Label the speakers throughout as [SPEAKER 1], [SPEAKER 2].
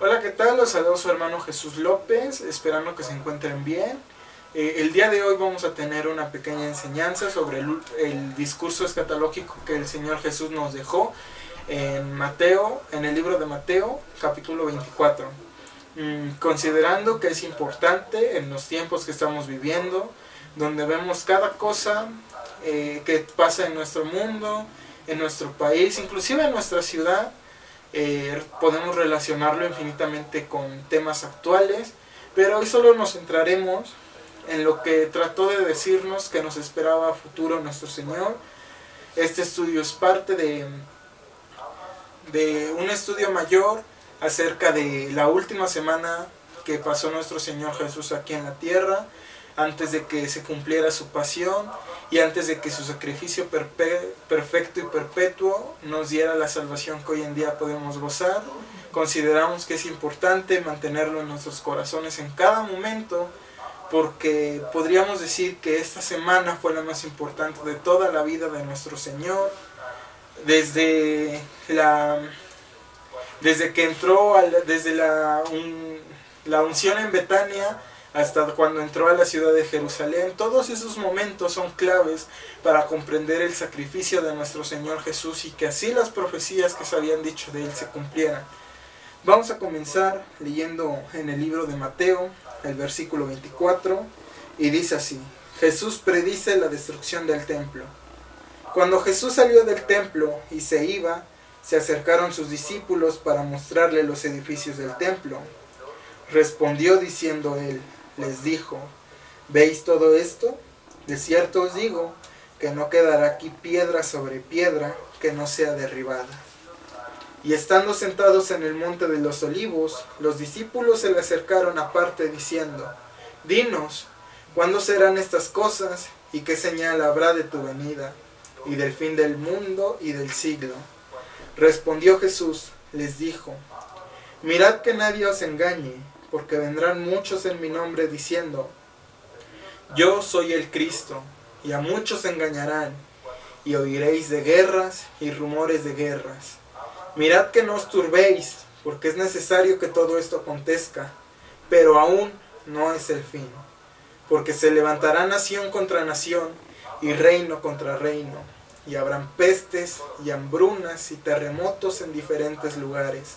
[SPEAKER 1] Hola, ¿qué tal? Los saludo su hermano Jesús López, esperando que se encuentren bien. Eh, el día de hoy vamos a tener una pequeña enseñanza sobre el, discurso escatológico que el Señor Jesús nos dejó en Mateo, en el libro de Mateo, capítulo 24. Mm, considerando que es importante en los tiempos que estamos viviendo, donde vemos cada cosa eh, que pasa en nuestro mundo, en nuestro país, inclusive en nuestra ciudad, eh, podemos relacionarlo infinitamente con temas actuales, pero hoy solo nos centraremos en lo que trató de decirnos que nos esperaba futuro nuestro Señor. Este estudio es parte de, de un estudio mayor acerca de la última semana que pasó nuestro Señor Jesús aquí en la tierra, antes de que se cumpliera su pasión y antes de que su sacrificio perfecto y perpetuo nos diera la salvación que hoy en día podemos gozar. Consideramos que es importante mantenerlo en nuestros corazones en cada momento porque podríamos decir que esta semana fue la más importante de toda la vida de nuestro Señor, desde la desde que entró desde la, la unción en Betania hasta cuando entró a la ciudad de Jerusalén. Todos esos momentos son claves para comprender el sacrificio de nuestro Señor Jesús y que así las profecías que se habían dicho de Él se cumplieran. Vamos a comenzar leyendo en el libro de Mateo, el versículo 24, y dice así, Jesús predice la destrucción del templo. Cuando Jesús salió del templo y se iba, se acercaron sus discípulos para mostrarle los edificios del templo. Respondió diciendo él, les dijo, ¿veis todo esto? De cierto os digo que no quedará aquí piedra sobre piedra que no sea derribada. Y estando sentados en el monte de los olivos, los discípulos se le acercaron aparte diciendo, Dinos, ¿cuándo serán estas cosas y qué señal habrá de tu venida y del fin del mundo y del siglo? Respondió Jesús, les dijo, Mirad que nadie os engañe porque vendrán muchos en mi nombre diciendo, yo soy el Cristo, y a muchos engañarán, y oiréis de guerras y rumores de guerras. Mirad que no os turbéis, porque es necesario que todo esto acontezca, pero aún no es el fin, porque se levantará nación contra nación y reino contra reino, y habrán pestes y hambrunas y terremotos en diferentes lugares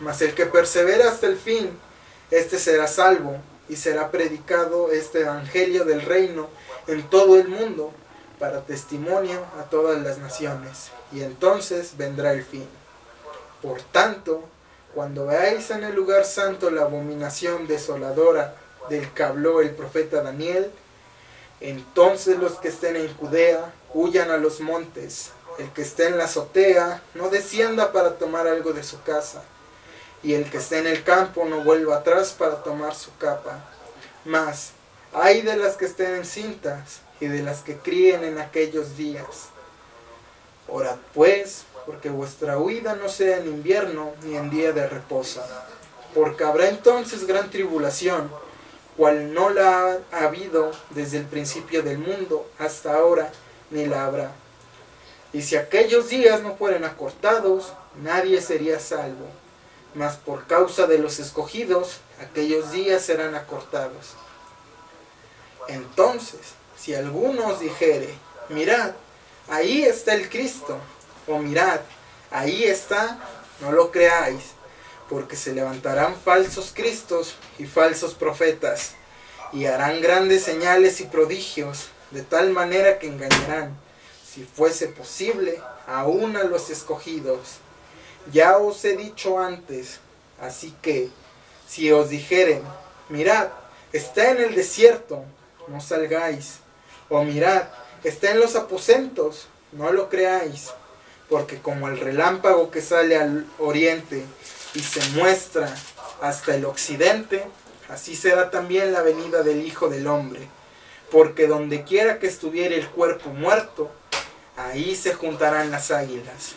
[SPEAKER 1] Mas el que persevera hasta el fin, éste será salvo y será predicado este evangelio del reino en todo el mundo para testimonio a todas las naciones. Y entonces vendrá el fin. Por tanto, cuando veáis en el lugar santo la abominación desoladora del que habló el profeta Daniel, entonces los que estén en Judea huyan a los montes. El que esté en la azotea no descienda para tomar algo de su casa y el que esté en el campo no vuelva atrás para tomar su capa. Mas, hay de las que estén en cintas y de las que críen en aquellos días. Orad pues, porque vuestra huida no sea en invierno ni en día de reposo, porque habrá entonces gran tribulación, cual no la ha habido desde el principio del mundo hasta ahora, ni la habrá. Y si aquellos días no fueren acortados, nadie sería salvo mas por causa de los escogidos, aquellos días serán acortados. Entonces, si alguno os dijere, mirad, ahí está el Cristo, o mirad, ahí está, no lo creáis, porque se levantarán falsos Cristos y falsos profetas, y harán grandes señales y prodigios, de tal manera que engañarán, si fuese posible, aún a los escogidos. Ya os he dicho antes, así que si os dijeren, mirad, está en el desierto, no salgáis, o mirad, está en los aposentos, no lo creáis, porque como el relámpago que sale al oriente y se muestra hasta el occidente, así será también la venida del Hijo del Hombre. Porque donde quiera que estuviera el cuerpo muerto, ahí se juntarán las águilas.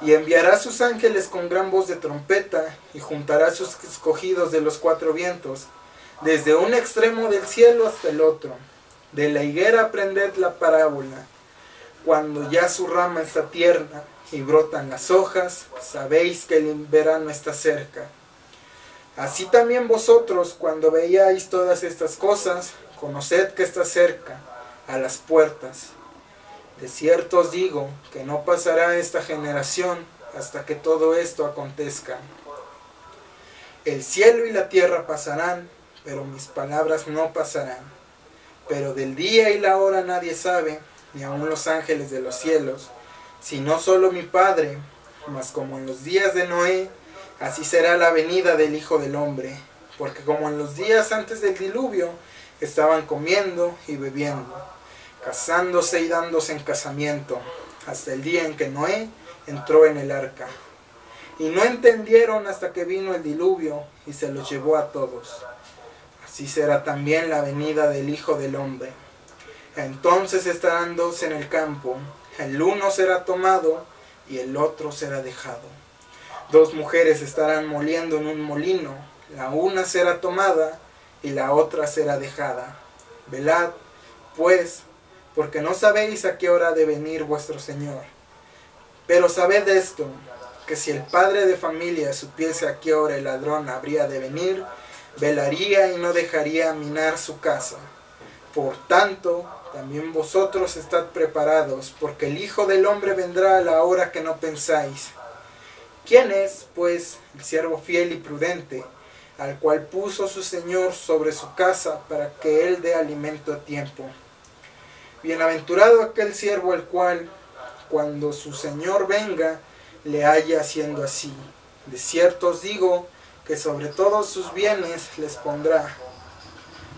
[SPEAKER 1] Y enviará sus ángeles con gran voz de trompeta, y juntará sus escogidos de los cuatro vientos, desde un extremo del cielo hasta el otro. De la higuera aprended la parábola. Cuando ya su rama está tierna y brotan las hojas, sabéis que el verano está cerca. Así también vosotros, cuando veáis todas estas cosas, conoced que está cerca, a las puertas. De cierto os digo que no pasará esta generación hasta que todo esto acontezca. El cielo y la tierra pasarán, pero mis palabras no pasarán. Pero del día y la hora nadie sabe, ni aun los ángeles de los cielos, sino solo mi Padre. Mas como en los días de Noé, así será la venida del Hijo del Hombre. Porque como en los días antes del diluvio, estaban comiendo y bebiendo casándose y dándose en casamiento, hasta el día en que Noé entró en el arca. Y no entendieron hasta que vino el diluvio y se los llevó a todos. Así será también la venida del Hijo del Hombre. Entonces estarán dos en el campo, el uno será tomado y el otro será dejado. Dos mujeres estarán moliendo en un molino, la una será tomada y la otra será dejada. Velad, pues, porque no sabéis a qué hora de venir vuestro Señor. Pero sabed esto, que si el padre de familia supiese a qué hora el ladrón habría de venir, velaría y no dejaría minar su casa. Por tanto, también vosotros estad preparados, porque el Hijo del Hombre vendrá a la hora que no pensáis. ¿Quién es, pues, el siervo fiel y prudente, al cual puso su Señor sobre su casa para que él dé alimento a tiempo? Bienaventurado aquel siervo el cual, cuando su Señor venga, le haya haciendo así. De cierto os digo que sobre todos sus bienes les pondrá.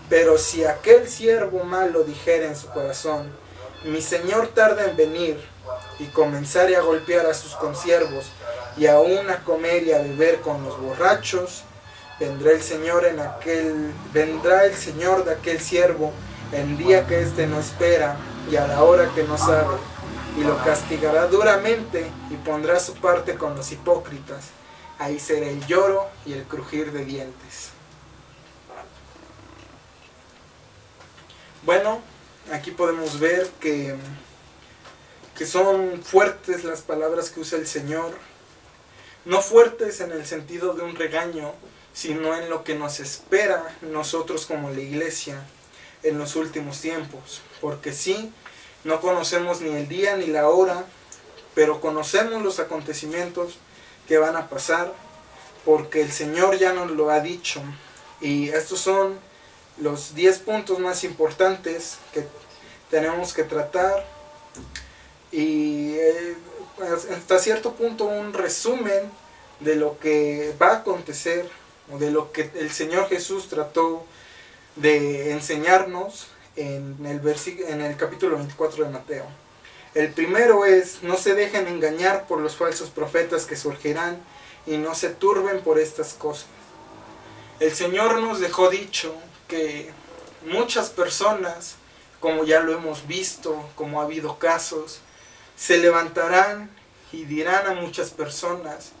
[SPEAKER 1] Pero si aquel siervo malo dijera en su corazón, mi Señor tarda en venir, y comenzare a golpear a sus consiervos, y aún a comer y a beber con los borrachos, vendrá el Señor en aquel, vendrá el Señor de aquel siervo en día que éste no espera y a la hora que no sabe, y lo castigará duramente y pondrá su parte con los hipócritas. Ahí será el lloro y el crujir de dientes. Bueno, aquí podemos ver que, que son fuertes las palabras que usa el Señor. No fuertes en el sentido de un regaño, sino en lo que nos espera nosotros como la iglesia en los últimos tiempos. Porque sí, no conocemos ni el día ni la hora, pero conocemos los acontecimientos que van a pasar, porque el Señor ya nos lo ha dicho. Y estos son los 10 puntos más importantes que tenemos que tratar. Y eh, hasta cierto punto un resumen de lo que va a acontecer, o de lo que el Señor Jesús trató de enseñarnos en el, en el capítulo 24 de Mateo. El primero es, no se dejen engañar por los falsos profetas que surgirán y no se turben por estas cosas. El Señor nos dejó dicho que muchas personas, como ya lo hemos visto, como ha habido casos, se levantarán y dirán a muchas personas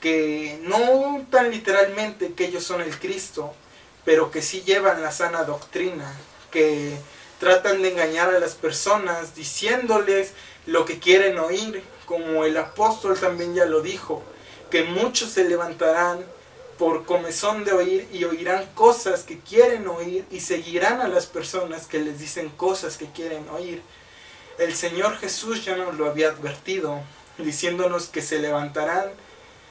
[SPEAKER 1] que no tan literalmente que ellos son el Cristo, pero que sí llevan la sana doctrina, que tratan de engañar a las personas diciéndoles lo que quieren oír, como el apóstol también ya lo dijo, que muchos se levantarán por comezón de oír y oirán cosas que quieren oír y seguirán a las personas que les dicen cosas que quieren oír. El Señor Jesús ya nos lo había advertido, diciéndonos que se levantarán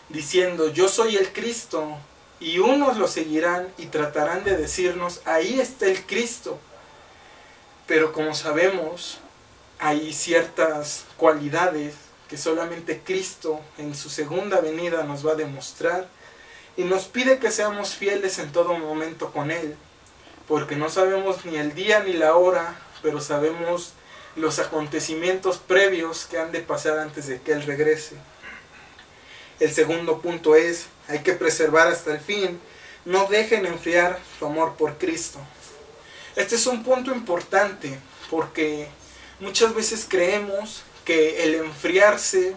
[SPEAKER 1] diciendo, yo soy el Cristo, y unos lo seguirán y tratarán de decirnos, ahí está el Cristo. Pero como sabemos, hay ciertas cualidades que solamente Cristo en su segunda venida nos va a demostrar y nos pide que seamos fieles en todo momento con Él, porque no sabemos ni el día ni la hora, pero sabemos los acontecimientos previos que han de pasar antes de que Él regrese. El segundo punto es, hay que preservar hasta el fin, no dejen enfriar su amor por Cristo. Este es un punto importante porque muchas veces creemos que el enfriarse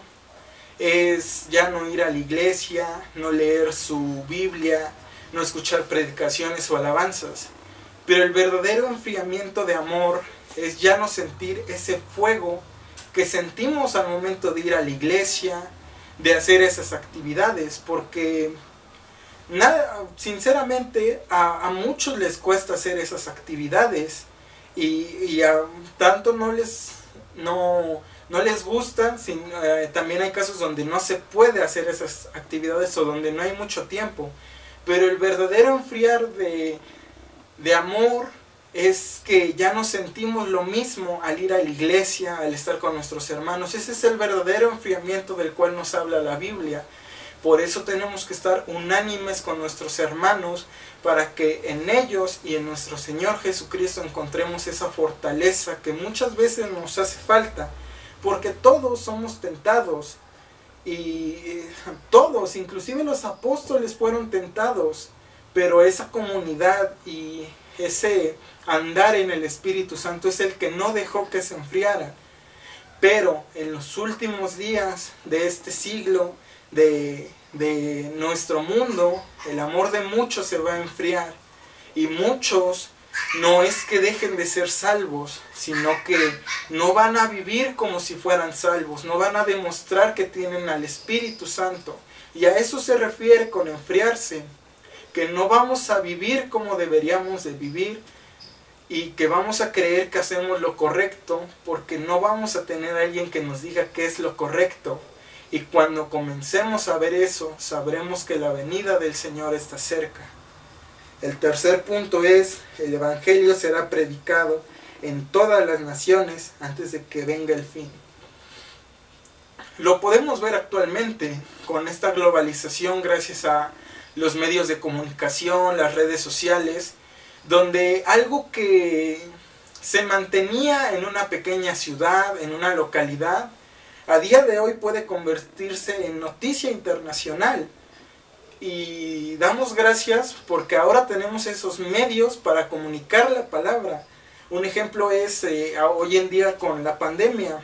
[SPEAKER 1] es ya no ir a la iglesia, no leer su Biblia, no escuchar predicaciones o alabanzas. Pero el verdadero enfriamiento de amor es ya no sentir ese fuego que sentimos al momento de ir a la iglesia, de hacer esas actividades, porque nada, sinceramente a, muchos les cuesta hacer esas actividades y, a tanto no les, no, no les gusta, eh, también hay casos donde no se puede hacer esas actividades o donde no hay mucho tiempo, pero el verdadero enfriar de, de amor es que ya no sentimos lo mismo al ir a la iglesia, al estar con nuestros hermanos. Ese es el verdadero enfriamiento del cual nos habla la Biblia. Por eso tenemos que estar unánimes con nuestros hermanos para que en ellos y en nuestro Señor Jesucristo encontremos esa fortaleza que muchas veces nos hace falta, porque todos somos tentados y eh, todos, inclusive los apóstoles fueron tentados, pero esa comunidad y ese andar en el Espíritu Santo es el que no dejó que se enfriara. Pero en los últimos días de este siglo, de, de nuestro mundo, el amor de muchos se va a enfriar. Y muchos no es que dejen de ser salvos, sino que no van a vivir como si fueran salvos, no van a demostrar que tienen al Espíritu Santo. Y a eso se refiere con enfriarse que no vamos a vivir como deberíamos de vivir y que vamos a creer que hacemos lo correcto porque no vamos a tener a alguien que nos diga qué es lo correcto. Y cuando comencemos a ver eso, sabremos que la venida del Señor está cerca. El tercer punto es, el Evangelio será predicado en todas las naciones antes de que venga el fin. Lo podemos ver actualmente con esta globalización gracias a los medios de comunicación, las redes sociales, donde algo que se mantenía en una pequeña ciudad, en una localidad, a día de hoy puede convertirse en noticia internacional. Y damos gracias porque ahora tenemos esos medios para comunicar la palabra. Un ejemplo es eh, hoy en día con la pandemia.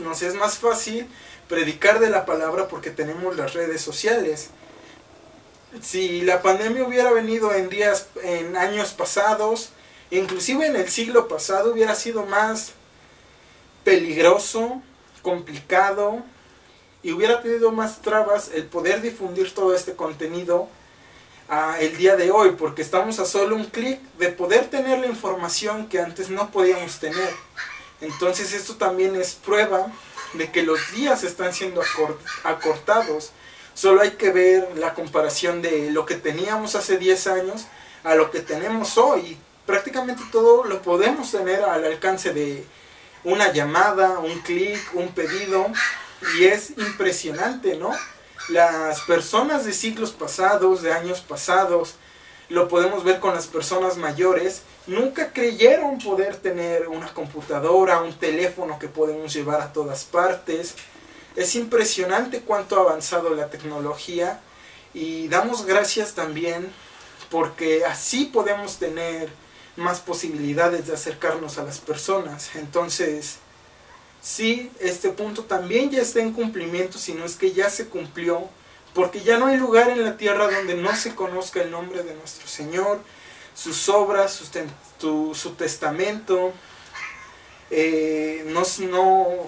[SPEAKER 1] nos es más fácil predicar de la palabra porque tenemos las redes sociales si la pandemia hubiera venido en días, en años pasados, inclusive en el siglo pasado, hubiera sido más peligroso, complicado y hubiera tenido más trabas el poder difundir todo este contenido a el día de hoy, porque estamos a solo un clic de poder tener la información que antes no podíamos tener. Entonces esto también es prueba de que los días están siendo acortados Solo hay que ver la comparación de lo que teníamos hace 10 años a lo que tenemos hoy. Prácticamente todo lo podemos tener al alcance de una llamada, un clic, un pedido. Y es impresionante, ¿no? Las personas de siglos pasados, de años pasados, lo podemos ver con las personas mayores, nunca creyeron poder tener una computadora, un teléfono que podemos llevar a todas partes es impresionante cuánto ha avanzado la tecnología y damos gracias también porque así podemos tener más posibilidades de acercarnos a las personas. Entonces, sí, este punto también ya está en cumplimiento, si no es que ya se cumplió, porque ya no hay lugar en la tierra donde no se conozca el nombre de nuestro Señor, sus obras, su, su testamento, eh, no,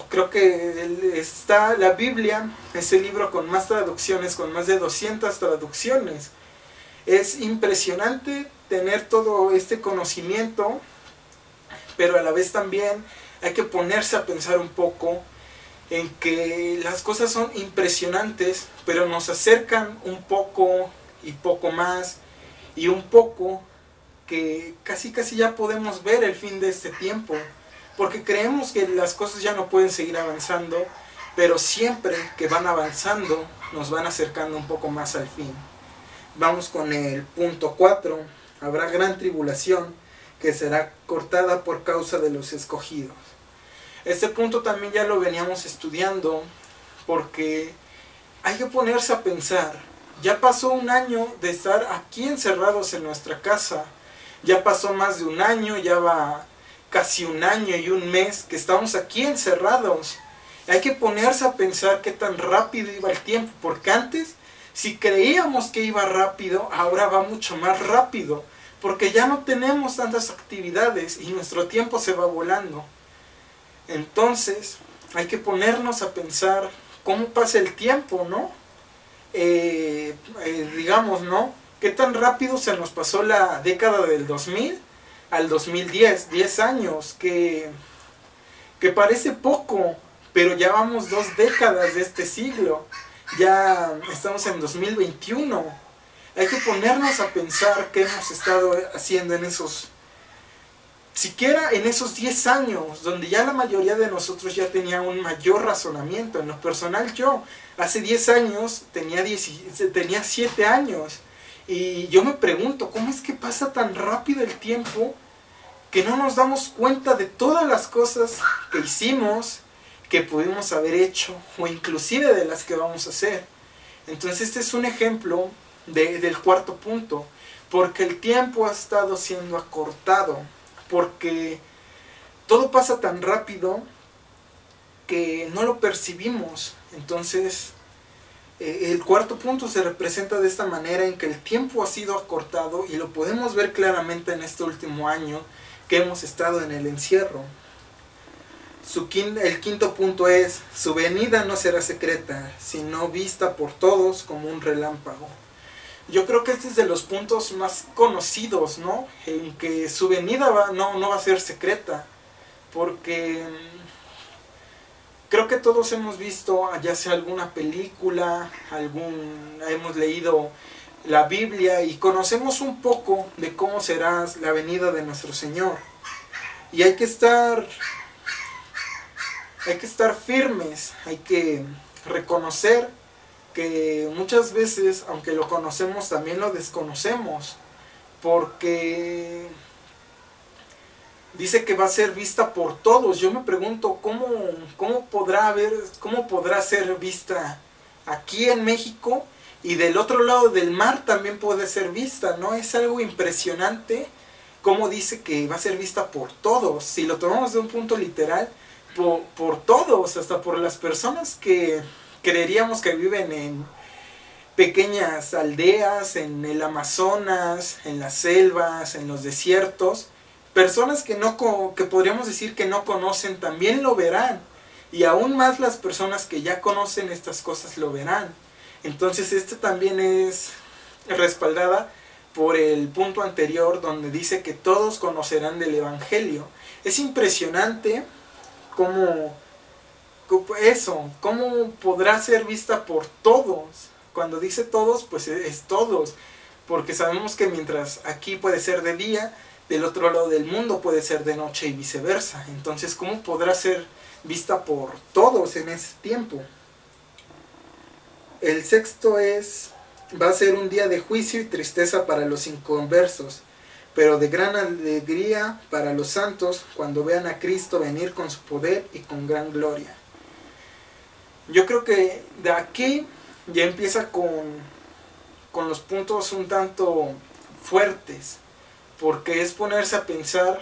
[SPEAKER 1] creo que está la Biblia, es libro con más traducciones, con más de 200 traducciones. Es impresionante tener todo este conocimiento, pero a la vez también hay que ponerse a pensar un poco en que las cosas son impresionantes, pero nos acercan un poco y poco más y un poco que casi casi ya podemos ver el fin de este tiempo, porque creemos que las cosas ya no pueden seguir avanzando, pero siempre que van avanzando nos van acercando un poco más al fin. Vamos con el punto 4, habrá gran tribulación que será cortada por causa de los escogidos. Este punto también ya lo veníamos estudiando porque hay que ponerse a pensar, ya pasó un año de estar aquí encerrados en nuestra casa, ya pasó más de un año, ya va casi un año y un mes que estamos aquí encerrados. Hay que ponerse a pensar qué tan rápido iba el tiempo, porque antes, si creíamos que iba rápido, ahora va mucho más rápido, porque ya no tenemos tantas actividades y nuestro tiempo se va volando. Entonces, hay que ponernos a pensar cómo pasa el tiempo, ¿no? Eh, eh, digamos, ¿no? ¿Qué tan rápido se nos pasó la década del 2000 al 2010? 10 años, que, que parece poco, pero ya vamos dos décadas de este siglo. Ya estamos en 2021. Hay que ponernos a pensar qué hemos estado haciendo en esos, siquiera en esos 10 años, donde ya la mayoría de nosotros ya tenía un mayor razonamiento. En lo personal yo, hace 10 años tenía, 10, tenía 7 años y yo me pregunto, ¿cómo es que pasa tan rápido el tiempo que no nos damos cuenta de todas las cosas que hicimos, que pudimos haber hecho, o inclusive de las que vamos a hacer? Entonces este es un ejemplo del cuarto punto, porque el tiempo ha estado siendo acortado, porque todo pasa tan rápido que no lo percibimos. Entonces, el cuarto punto se representa de esta manera en que el tiempo ha sido acortado y lo podemos ver claramente en este último año que hemos estado en el encierro. El quinto punto es, su venida no será secreta, sino vista por todos como un relámpago. Yo creo que este es de los puntos más conocidos, ¿no? En que su venida va, no, no va a ser secreta, porque creo que todos hemos visto, ya sea alguna película, algún, hemos leído la Biblia y conocemos un poco de cómo será la venida de nuestro Señor. Y hay que estar, hay que estar firmes, hay que reconocer que muchas veces, aunque lo conocemos, también lo desconocemos, porque dice que va a ser vista por todos. Yo me pregunto cómo, cómo podrá cómo podrá ser vista aquí en México y del otro lado del mar también puede ser vista, ¿no? Es algo impresionante cómo dice que va a ser vista por todos. Si lo tomamos de un punto literal, por, por todos, hasta por las personas que creeríamos que viven en pequeñas aldeas, en el Amazonas, en las selvas, en los desiertos, personas que no que podríamos decir que no conocen también lo verán y aún más las personas que ya conocen estas cosas lo verán. Entonces este también es respaldada por el punto anterior donde dice que todos conocerán del evangelio. Es impresionante cómo eso, cómo podrá ser vista por todos. Cuando dice todos, pues es todos, porque sabemos que mientras aquí puede ser de día, del otro lado del mundo puede ser de noche y viceversa. Entonces, ¿cómo podrá ser vista por todos en ese tiempo? El sexto es, va a ser un día de juicio y tristeza para los inconversos, pero de gran alegría para los santos cuando vean a Cristo venir con su poder y con gran gloria. Yo creo que de aquí ya empieza con, con los puntos un tanto fuertes porque es ponerse a pensar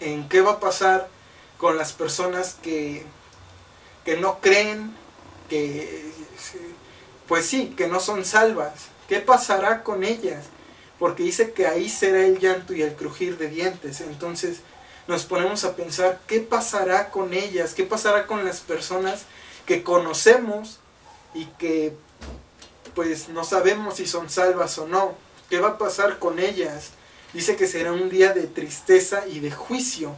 [SPEAKER 1] en qué va a pasar con las personas que, que no creen, que pues sí, que no son salvas. ¿Qué pasará con ellas? Porque dice que ahí será el llanto y el crujir de dientes. Entonces nos ponemos a pensar qué pasará con ellas, qué pasará con las personas que conocemos y que pues no sabemos si son salvas o no. ¿Qué va a pasar con ellas? Dice que será un día de tristeza y de juicio.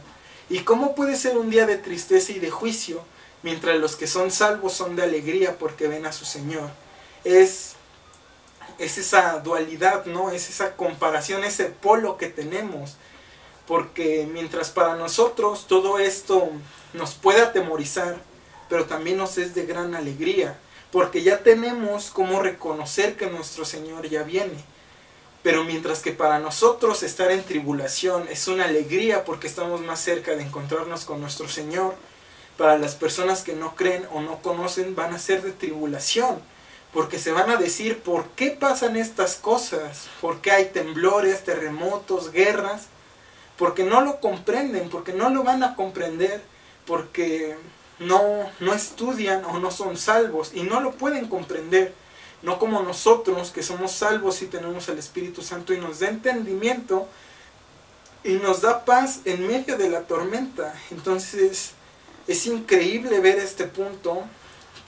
[SPEAKER 1] ¿Y cómo puede ser un día de tristeza y de juicio mientras los que son salvos son de alegría porque ven a su Señor. Es, es esa dualidad, ¿no? Es esa comparación, ese polo que tenemos. Porque mientras para nosotros todo esto nos puede atemorizar, pero también nos es de gran alegría, porque ya tenemos cómo reconocer que nuestro Señor ya viene. Pero mientras que para nosotros estar en tribulación es una alegría porque estamos más cerca de encontrarnos con nuestro Señor, para las personas que no creen o no conocen van a ser de tribulación, porque se van a decir por qué pasan estas cosas, por qué hay temblores, terremotos, guerras, porque no lo comprenden, porque no lo van a comprender, porque no, no estudian o no son salvos y no lo pueden comprender. No como nosotros que somos salvos y tenemos el Espíritu Santo y nos da entendimiento y nos da paz en medio de la tormenta. Entonces es increíble ver este punto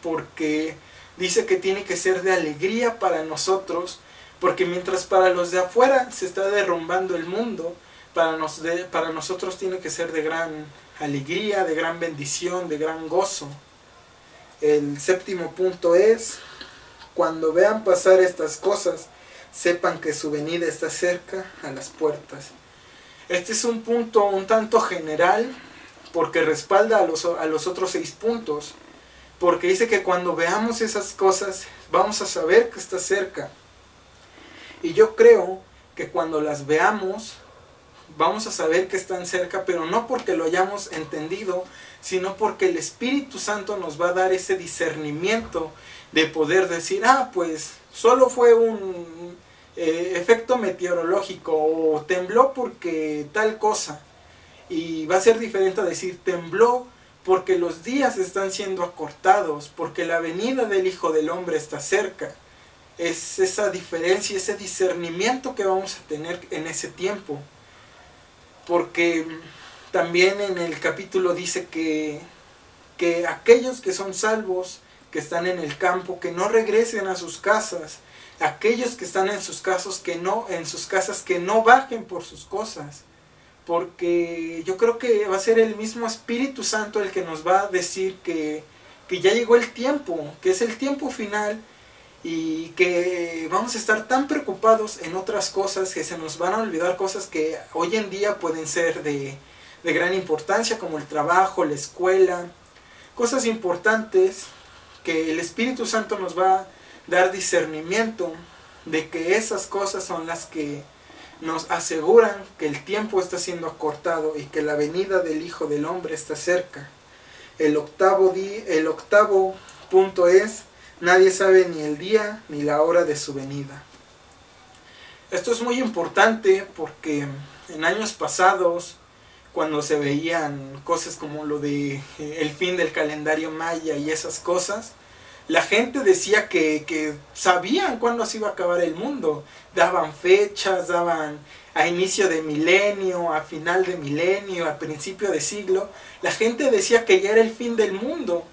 [SPEAKER 1] porque dice que tiene que ser de alegría para nosotros, porque mientras para los de afuera se está derrumbando el mundo, para, nos para nosotros tiene que ser de gran alegría, de gran bendición, de gran gozo. El séptimo punto es, cuando vean pasar estas cosas, sepan que su venida está cerca a las puertas. Este es un punto un tanto general porque respalda a los, a los otros seis puntos, porque dice que cuando veamos esas cosas vamos a saber que está cerca. Y yo creo que cuando las veamos vamos a saber que están cerca, pero no porque lo hayamos entendido, sino porque el Espíritu Santo nos va a dar ese discernimiento de poder decir, ah, pues solo fue un eh, efecto meteorológico o tembló porque tal cosa. Y va a ser diferente a decir tembló porque los días están siendo acortados, porque la venida del Hijo del Hombre está cerca. Es esa diferencia, ese discernimiento que vamos a tener en ese tiempo porque también en el capítulo dice que, que aquellos que son salvos, que están en el campo, que no regresen a sus casas, aquellos que están en sus casas que no en sus casas que no bajen por sus cosas porque yo creo que va a ser el mismo Espíritu Santo el que nos va a decir que, que ya llegó el tiempo que es el tiempo final y que vamos a estar tan preocupados en otras cosas que se nos van a olvidar cosas que hoy en día pueden ser de, gran importancia como el trabajo, la escuela, cosas importantes que el Espíritu Santo nos va a dar discernimiento de que esas cosas son las que nos aseguran que el tiempo está siendo acortado y que la venida del Hijo del Hombre está cerca. El octavo, el octavo punto es Nadie sabe ni el día ni la hora de su venida. Esto es muy importante porque en años pasados, cuando se veían cosas como lo de eh, el fin del calendario maya y esas cosas, la gente decía que, que sabían cuándo se iba a acabar el mundo. Daban fechas, daban a inicio de milenio, a final de milenio, a principio de siglo. La gente decía que ya era el fin del mundo.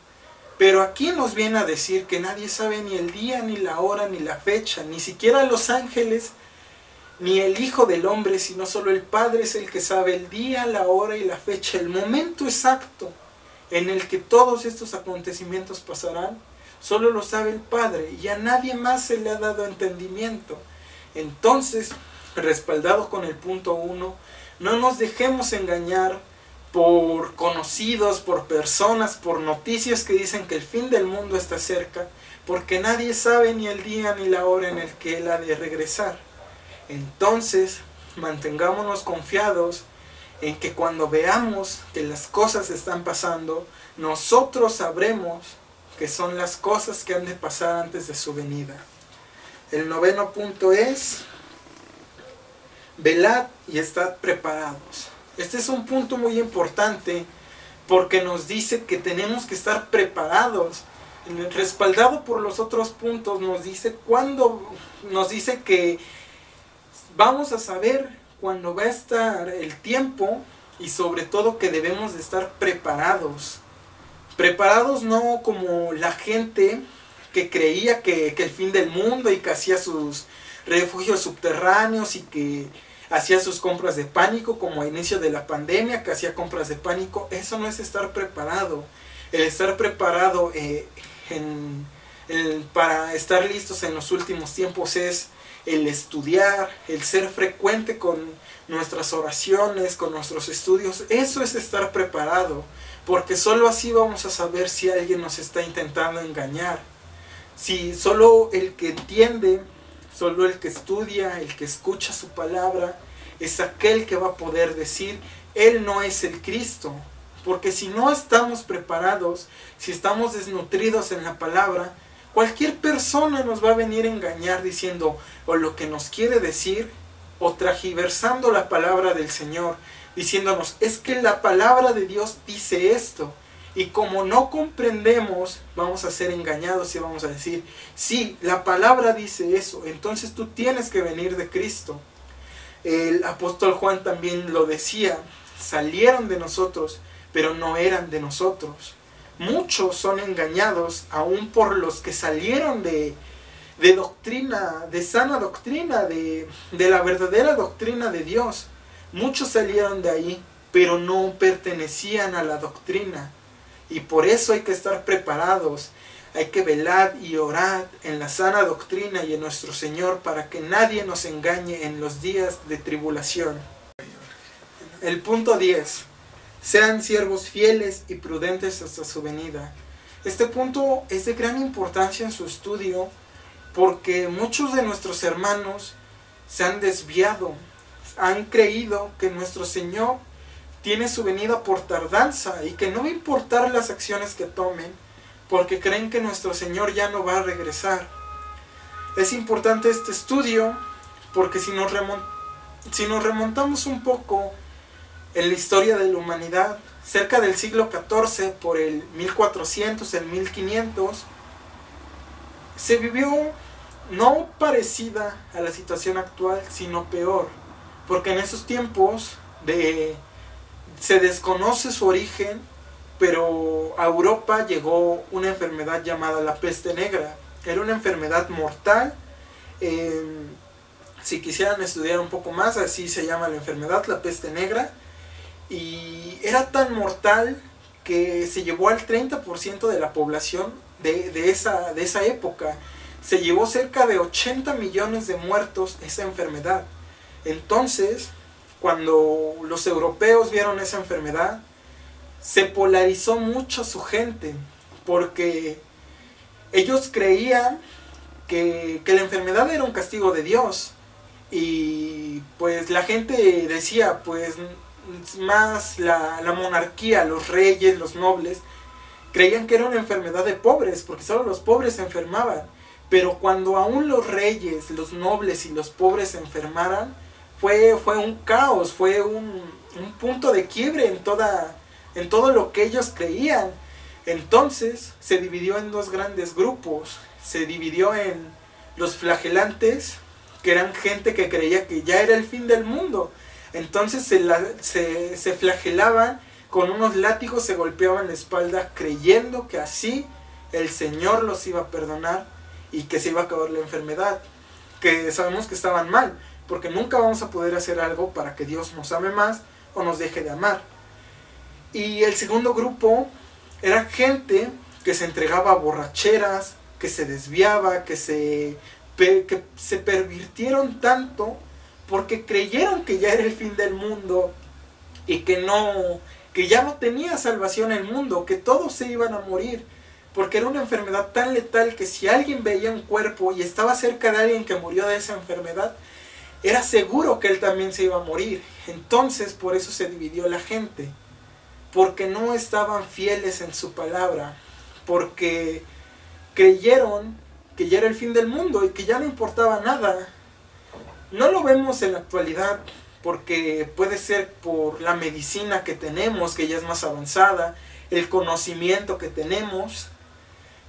[SPEAKER 1] Pero aquí nos viene a decir que nadie sabe ni el día, ni la hora, ni la fecha, ni siquiera los ángeles, ni el Hijo del Hombre, sino solo el Padre es el que sabe el día, la hora y la fecha, el momento exacto en el que todos estos acontecimientos pasarán. Solo lo sabe el Padre y a nadie más se le ha dado entendimiento. Entonces, respaldado con el punto uno, no nos dejemos engañar por conocidos, por personas, por noticias que dicen que el fin del mundo está cerca, porque nadie sabe ni el día ni la hora en el que Él ha de regresar. Entonces, mantengámonos confiados en que cuando veamos que las cosas están pasando, nosotros sabremos que son las cosas que han de pasar antes de su venida. El noveno punto es, velad y estad preparados. Este es un punto muy importante porque nos dice que tenemos que estar preparados. Respaldado por los otros puntos, nos dice cuándo, nos dice que vamos a saber cuándo va a estar el tiempo y sobre todo que debemos de estar preparados. Preparados no como la gente que creía que, el fin del mundo y que hacía sus refugios subterráneos y que hacía sus compras de pánico, como a inicio de la pandemia, que hacía compras de pánico. Eso no es estar preparado. El estar preparado eh, para estar listos en los últimos tiempos es el estudiar, el ser frecuente con nuestras oraciones, con nuestros estudios. Eso es estar preparado, porque solo así vamos a saber si alguien nos está intentando engañar. Si solo el que entiende, solo el que estudia, el que escucha su palabra, es aquel que va a poder decir, Él no es el Cristo. Porque si no estamos preparados, si estamos desnutridos en la palabra, cualquier persona nos va a venir a engañar diciendo o lo que nos quiere decir o tragiversando la palabra del Señor, diciéndonos, es que la palabra de Dios dice esto. Y como no comprendemos, vamos a ser engañados y vamos a decir, sí, la palabra dice eso, entonces tú tienes que venir de Cristo. El apóstol Juan también lo decía, salieron de nosotros, pero no eran de nosotros. Muchos son engañados aún por los que salieron de, de doctrina, de sana doctrina, de, de la verdadera doctrina de Dios. Muchos salieron de ahí, pero no pertenecían a la doctrina. Y por eso hay que estar preparados, hay que velar y orar en la sana doctrina y en nuestro Señor para que nadie nos engañe en los días de tribulación. El punto 10. Sean siervos fieles y prudentes hasta su venida. Este punto es de gran importancia en su estudio porque muchos de nuestros hermanos se han desviado, han creído que nuestro Señor tiene su venida por tardanza y que no va a importar las acciones que tomen, porque creen que nuestro Señor ya no va a regresar. Es importante este estudio porque si nos, si nos remontamos un poco en la historia de la humanidad, cerca del siglo XIV, por el 1400, el 1500, se vivió no parecida a la situación actual, sino peor, porque en esos tiempos se desconoce su origen, pero a Europa llegó una enfermedad llamada la peste negra. Era una enfermedad mortal. Si quisieran estudiar un poco más, así se llama la enfermedad, la peste negra. Y era tan mortal que se llevó al 30% de la población de, de, esa, de esa época se llevó cerca de 80 millones de muertos esa enfermedad. Entonces, cuando los europeos vieron esa enfermedad, se polarizó mucho su gente, porque ellos creían que, la enfermedad era un castigo de Dios. Y pues la gente decía, pues más la, la monarquía, los reyes, los nobles, creían que era una enfermedad de pobres, porque solo los pobres se enfermaban. Pero cuando aún los reyes, los nobles y los pobres se enfermaran, fue, fue un caos, fue un, punto de quiebre en, toda, en todo lo que ellos creían. Entonces se dividió en dos grandes grupos. Se dividió en los flagelantes, que eran gente que creía que ya era el fin del mundo. Entonces se, se, se flagelaban con unos látigos, se golpeaban la espalda creyendo que así el Señor los iba a perdonar y que se iba a acabar la enfermedad, que sabemos que estaban mal, porque nunca vamos a poder hacer algo para que Dios nos ame más o nos deje de amar. Y el segundo grupo era gente que se entregaba a borracheras, que se desviaba, que se, que se pervirtieron tanto porque creyeron que ya era el fin del mundo y que no que ya no tenía salvación el mundo, que todos se iban a morir porque era una enfermedad tan letal que si alguien veía un cuerpo y estaba cerca de alguien que murió de esa enfermedad, era seguro que él también se iba a morir. Entonces por eso se dividió la gente, porque no estaban fieles en su palabra, porque creyeron que ya era el fin del mundo y que ya no importaba nada. No lo vemos en la actualidad, porque puede ser por la medicina que tenemos, que ya es más avanzada, el conocimiento que tenemos,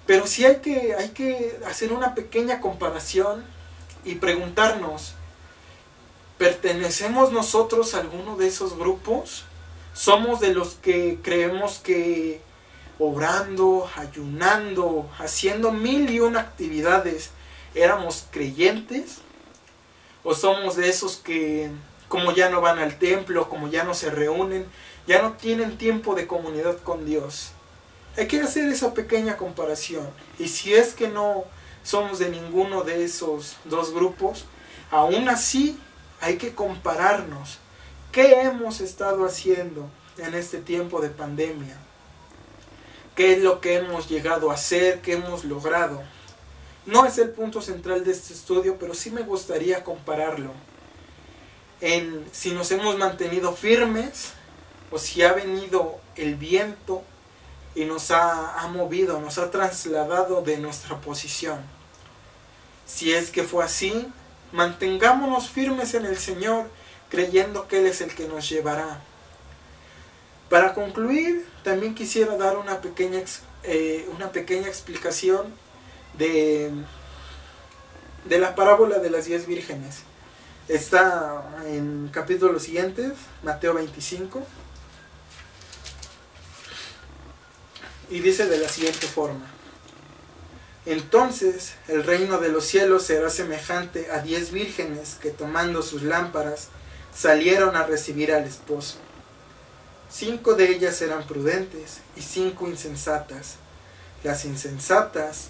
[SPEAKER 1] pero sí hay que, hay que hacer una pequeña comparación y preguntarnos, ¿pertenecemos nosotros a alguno de esos grupos? ¿Somos de los que creemos que obrando, ayunando, haciendo mil y una actividades, éramos creyentes? ¿O somos de esos que, como ya no van al templo, como ya no se reúnen, ya no tienen tiempo de comunidad con Dios? Hay que hacer esa pequeña comparación. Y si es que no somos de ninguno de esos dos grupos, aún así hay que compararnos. ¿Qué hemos estado haciendo en este tiempo de pandemia? ¿Qué es lo que hemos llegado a hacer? ¿Qué hemos logrado? No es el punto central de este estudio, pero sí me gustaría compararlo en si nos hemos mantenido firmes o si ha venido el viento y nos ha, ha, movido, nos ha trasladado de nuestra posición. Si es que fue así, mantengámonos firmes en el Señor, creyendo que Él es el que nos llevará. Para concluir, también quisiera dar una pequeña, eh, una pequeña explicación de, de la parábola de las diez vírgenes. Está en capítulos siguientes, Mateo 25. Y dice de la siguiente forma. Entonces el reino de los cielos será semejante a diez vírgenes que tomando sus lámparas salieron a recibir al esposo. Cinco de ellas eran prudentes y cinco insensatas. Las insensatas,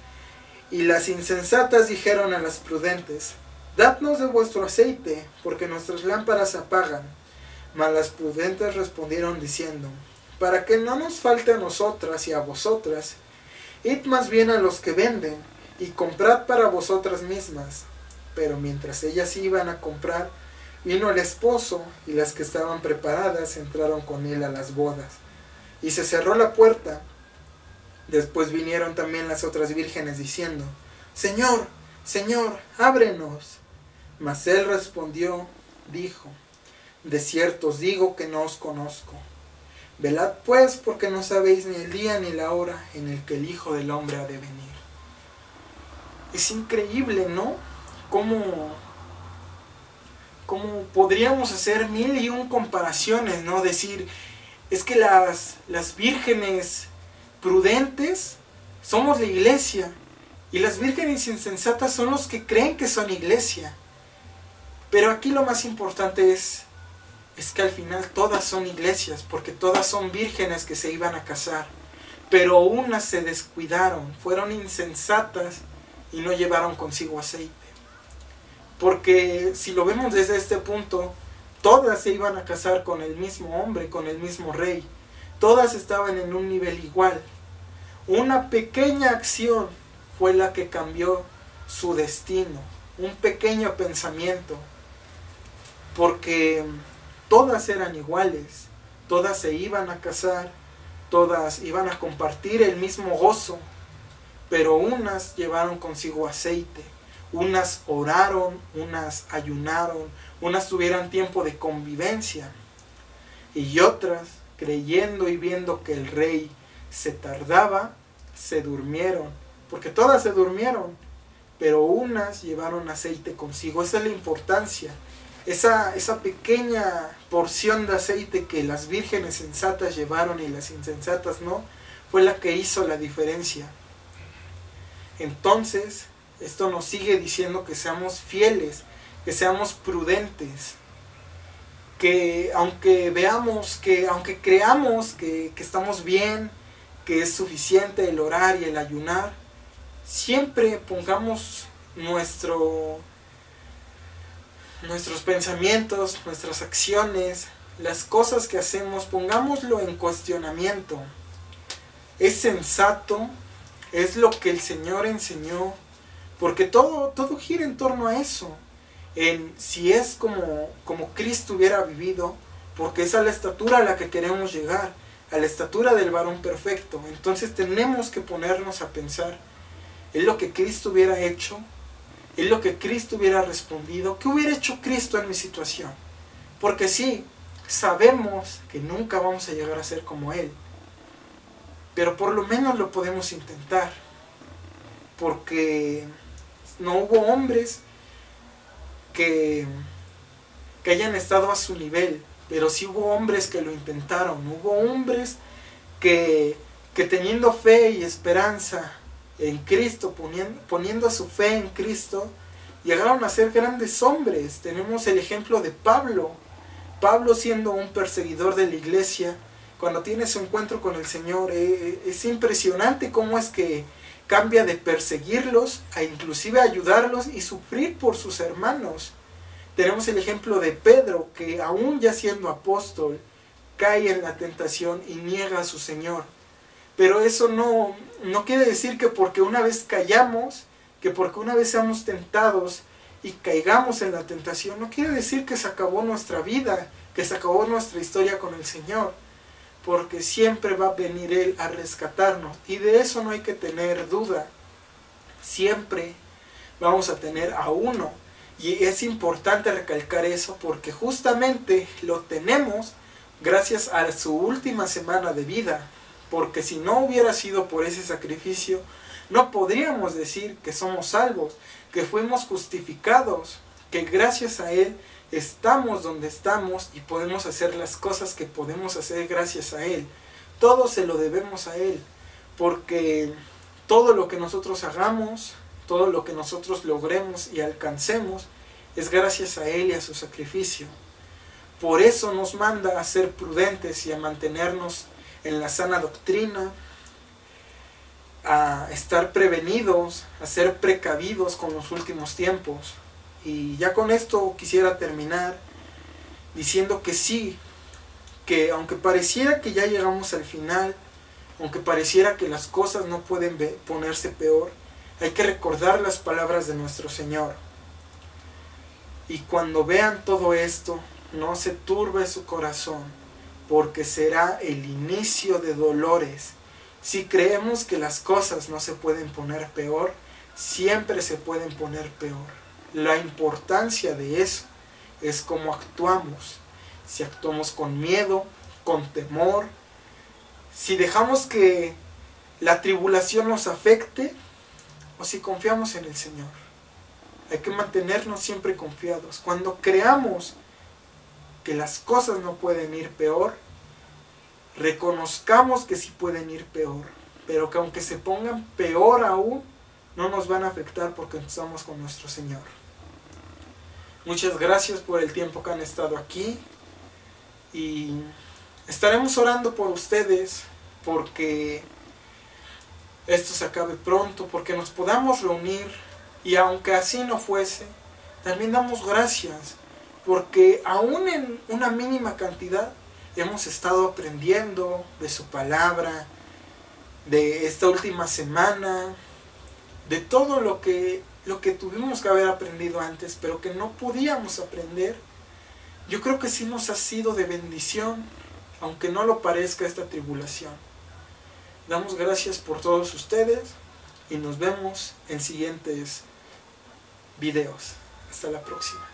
[SPEAKER 1] Y las insensatas dijeron a las prudentes, Dadnos de vuestro aceite, porque nuestras lámparas apagan. Mas las prudentes respondieron diciendo, Para que no nos falte a nosotras y a vosotras, id más bien a los que venden, y comprad para vosotras mismas. Pero mientras ellas iban a comprar, vino el esposo, y las que estaban preparadas entraron con él a las bodas y se cerró la puerta. Después vinieron también las otras vírgenes diciendo, Señor, Señor, ábrenos. Mas él respondió, dijo, De cierto os digo que no os conozco. Velad pues porque no sabéis ni el día ni la hora en el que el Hijo del Hombre ha de venir. Es increíble, ¿no? Cómo, cómo podríamos hacer mil y un comparaciones, ¿no? Decir, es que las, las vírgenes prudentes somos la iglesia y las vírgenes insensatas son los que creen que son iglesia. Pero aquí lo más importante es, es que al final todas son iglesias, porque todas son vírgenes que se iban a casar. Pero unas se descuidaron, fueron insensatas y no llevaron consigo aceite. Porque si lo vemos desde este punto, Todas se iban a casar con el mismo hombre, con el mismo rey. Todas estaban en un nivel igual. Una pequeña acción fue la que cambió su destino. Un pequeño pensamiento. Porque todas eran iguales. Todas se iban a casar. Todas iban a compartir el mismo gozo. Pero unas llevaron consigo aceite. Unas oraron, unas ayunaron, unas tuvieran tiempo de convivencia y otras, creyendo y viendo que el rey se tardaba, se durmieron, porque todas se durmieron, pero unas llevaron aceite consigo. Esa es la importancia. Esa, esa pequeña porción de aceite que las vírgenes sensatas llevaron y las insensatas no, fue la que hizo la diferencia. Entonces, esto nos sigue diciendo que seamos fieles que seamos prudentes, que aunque veamos, que aunque creamos que, estamos bien, que es suficiente el orar y el ayunar, siempre pongamos nuestro, nuestros pensamientos, nuestras acciones, las cosas que hacemos, pongámoslo en cuestionamiento. Es sensato, es lo que el Señor enseñó, porque todo, todo gira en torno a eso en si es como, como Cristo hubiera vivido, porque es a la estatura a la que queremos llegar, a la estatura del varón perfecto. Entonces tenemos que ponernos a pensar, ¿es lo que Cristo hubiera hecho? ¿Es lo que Cristo hubiera respondido? ¿Qué hubiera hecho Cristo en mi situación? Porque sí, sabemos que nunca vamos a llegar a ser como Él, pero por lo menos lo podemos intentar. porque no hubo hombres que, que hayan estado a su nivel, pero sí hubo hombres que lo intentaron, hubo hombres que, que teniendo fe y esperanza en Cristo, poniendo, poniendo su fe en Cristo, llegaron a ser grandes hombres. Tenemos el ejemplo de Pablo. Pablo siendo un perseguidor de la iglesia, cuando tiene su encuentro con el Señor, eh, eh, es impresionante cómo es que cambia de perseguirlos a inclusive ayudarlos y sufrir por sus hermanos. Tenemos el ejemplo de Pedro, que aún ya siendo apóstol, cae en la tentación y niega a su Señor. Pero eso no, no quiere decir que porque una vez callamos, que porque una vez seamos tentados y caigamos en la tentación, no quiere decir que se acabó nuestra vida, que se acabó nuestra historia con el Señor, porque siempre va a venir Él a rescatarnos. Y de eso no hay que tener duda. Siempre vamos a tener a uno. Y es importante recalcar eso porque justamente lo tenemos gracias a su última semana de vida, porque si no hubiera sido por ese sacrificio, no podríamos decir que somos salvos, que fuimos justificados, que gracias a Él estamos donde estamos y podemos hacer las cosas que podemos hacer gracias a Él. Todo se lo debemos a Él, porque todo lo que nosotros hagamos, todo lo que nosotros logremos y alcancemos, es gracias a Él y a su sacrificio. Por eso nos manda a ser prudentes y a mantenernos en la sana doctrina, a estar prevenidos, a ser precavidos con los últimos tiempos. Y ya con esto quisiera terminar diciendo que sí, que aunque pareciera que ya llegamos al final, aunque pareciera que las cosas no pueden ponerse peor, hay que recordar las palabras de nuestro Señor. Y cuando vean todo esto, no se turbe su corazón, porque será el inicio de dolores si creemos que las cosas no se pueden poner peor, siempre se pueden poner peor. La importancia de eso es cómo actuamos. Si actuamos con miedo, con temor, si dejamos que la tribulación nos afecte o si confiamos en el Señor. Hay que mantenernos siempre confiados. Cuando creamos que las cosas no pueden ir peor, reconozcamos que sí pueden ir peor, pero que aunque se pongan peor aún, no nos van a afectar porque estamos con nuestro Señor. Muchas gracias por el tiempo que han estado aquí. Y estaremos orando por ustedes porque esto se acabe pronto, porque nos podamos reunir. Y aunque así no fuese, también damos gracias porque aún en una mínima cantidad hemos estado aprendiendo de su palabra, de esta última semana, de todo lo que, lo que tuvimos que haber aprendido antes, pero que no podíamos aprender. Yo creo que sí nos ha sido de bendición, aunque no lo parezca esta tribulación. Damos gracias por todos ustedes y nos vemos en siguientes videos. Hasta la próxima.